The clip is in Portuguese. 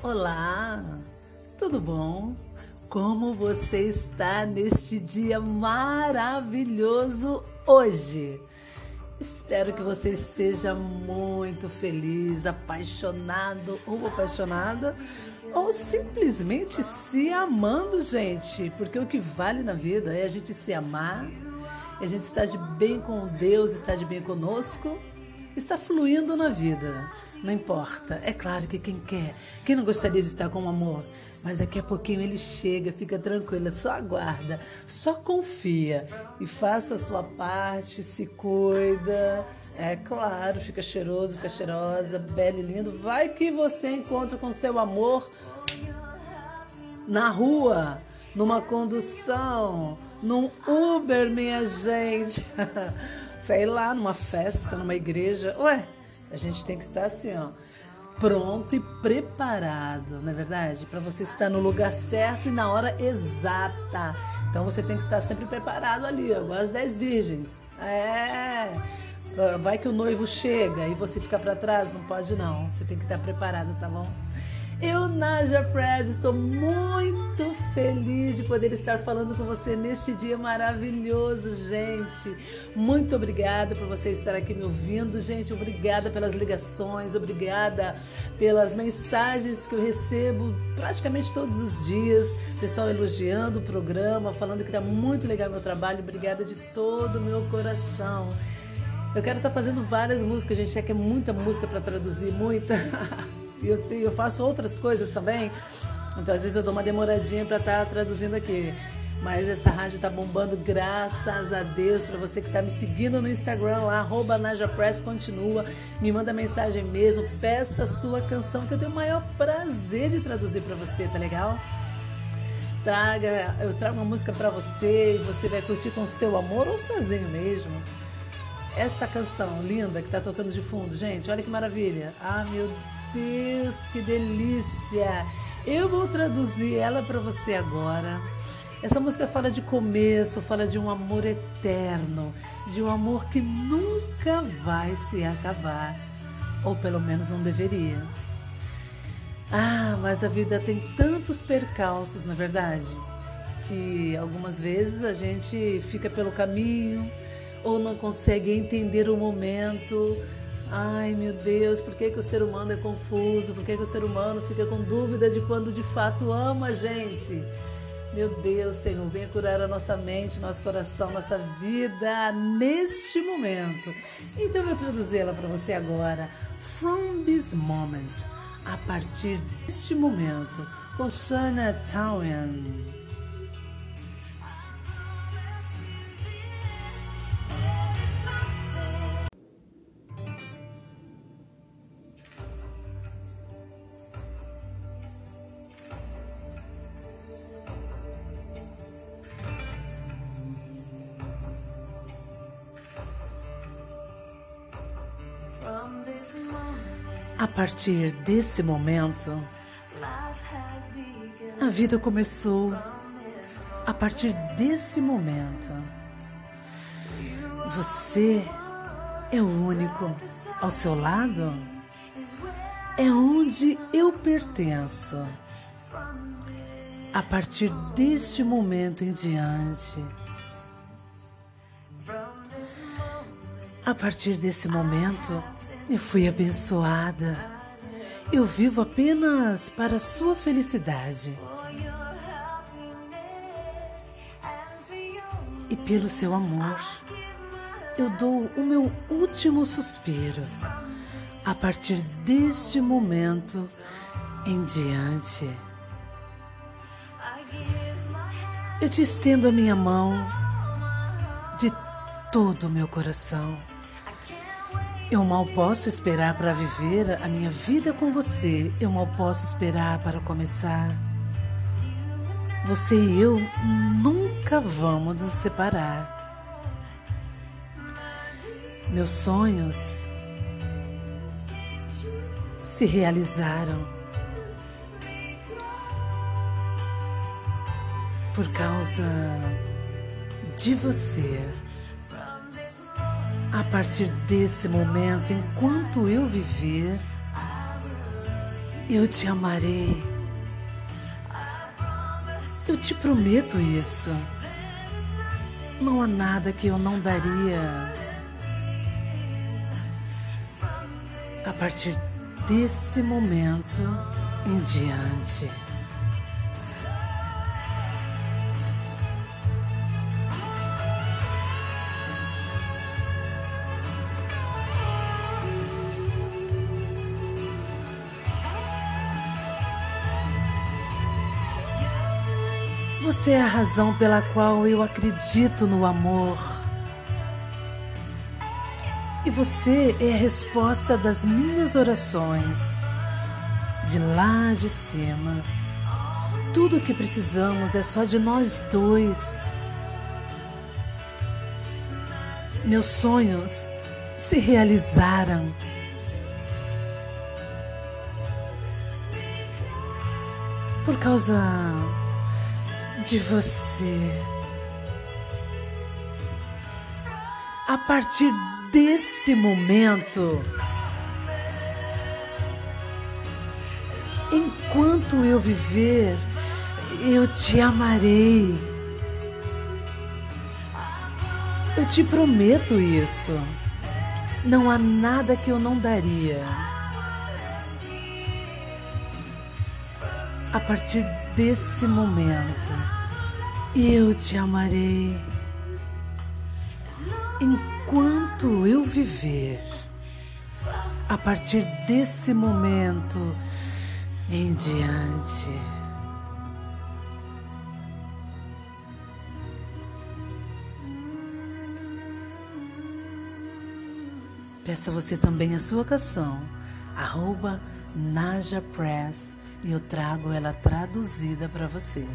Olá, tudo bom? Como você está neste dia maravilhoso hoje? Espero que você esteja muito feliz, apaixonado ou apaixonada, ou simplesmente se amando, gente, porque o que vale na vida é a gente se amar, a gente estar de bem com Deus, estar de bem conosco, está fluindo na vida. Não importa. É claro que quem quer, quem não gostaria de estar com o amor, mas daqui a pouquinho ele chega, fica tranquila, só aguarda, só confia e faça a sua parte, se cuida. É claro, fica cheiroso, fica cheirosa, belo e lindo. Vai que você encontra com seu amor na rua, numa condução, num Uber, minha gente. Sei lá, numa festa, numa igreja. Ué, a gente tem que estar assim, ó, pronto e preparado, não é verdade? Para você estar no lugar certo e na hora exata. Então você tem que estar sempre preparado ali, ó, igual as dez virgens. É. Vai que o noivo chega e você fica para trás, não pode não. Você tem que estar preparado, tá bom? Eu, Naja Prez, estou muito feliz de poder estar falando com você neste dia maravilhoso, gente. Muito obrigada por você estar aqui me ouvindo, gente. Obrigada pelas ligações, obrigada pelas mensagens que eu recebo praticamente todos os dias. Pessoal elogiando o programa, falando que está muito legal meu trabalho. Obrigada de todo o meu coração. Eu quero estar fazendo várias músicas, gente. É que é muita música para traduzir, muita. Eu, eu faço outras coisas também. Então, às vezes, eu dou uma demoradinha para estar tá traduzindo aqui. Mas essa rádio está bombando, graças a Deus, para você que está me seguindo no Instagram lá, arroba NajaPress, continua, me manda mensagem mesmo, peça a sua canção, que eu tenho o maior prazer de traduzir para você, tá legal? Traga, eu trago uma música para você e você vai curtir com seu amor ou sozinho mesmo. Esta canção linda que está tocando de fundo, gente, olha que maravilha. Ah, meu Deus, que delícia! Eu vou traduzir ela para você agora. Essa música fala de começo, fala de um amor eterno, de um amor que nunca vai se acabar, ou pelo menos não deveria. Ah, mas a vida tem tantos percalços, na é verdade, que algumas vezes a gente fica pelo caminho ou não consegue entender o momento Ai meu Deus, por que, que o ser humano é confuso? Por que, que o ser humano fica com dúvida de quando de fato ama a gente? Meu Deus, Senhor, venha curar a nossa mente, nosso coração, nossa vida neste momento. Então eu vou traduzê-la para você agora. From this moment, a partir deste momento, com Shana Towen. A partir desse momento, a vida começou. A partir desse momento, você é o único ao seu lado. É onde eu pertenço. A partir deste momento em diante, a partir desse momento, eu fui abençoada. Eu vivo apenas para sua felicidade. E pelo seu amor, eu dou o meu último suspiro. A partir deste momento em diante, eu te estendo a minha mão de todo o meu coração. Eu mal posso esperar para viver a minha vida com você. Eu mal posso esperar para começar. Você e eu nunca vamos nos separar. Meus sonhos se realizaram por causa de você. A partir desse momento, enquanto eu viver, Eu te amarei. Eu te prometo isso. Não há nada que eu não daria. A partir desse momento em diante. Você é a razão pela qual eu acredito no amor. E você é a resposta das minhas orações. De lá de cima. Tudo o que precisamos é só de nós dois. Meus sonhos se realizaram. Por causa de você. A partir desse momento, enquanto eu viver, eu te amarei. Eu te prometo isso. Não há nada que eu não daria. A partir desse momento, eu te amarei enquanto eu viver. A partir desse momento em diante. Peça você também a sua canção, arroba Naja Press, e eu trago ela traduzida para você.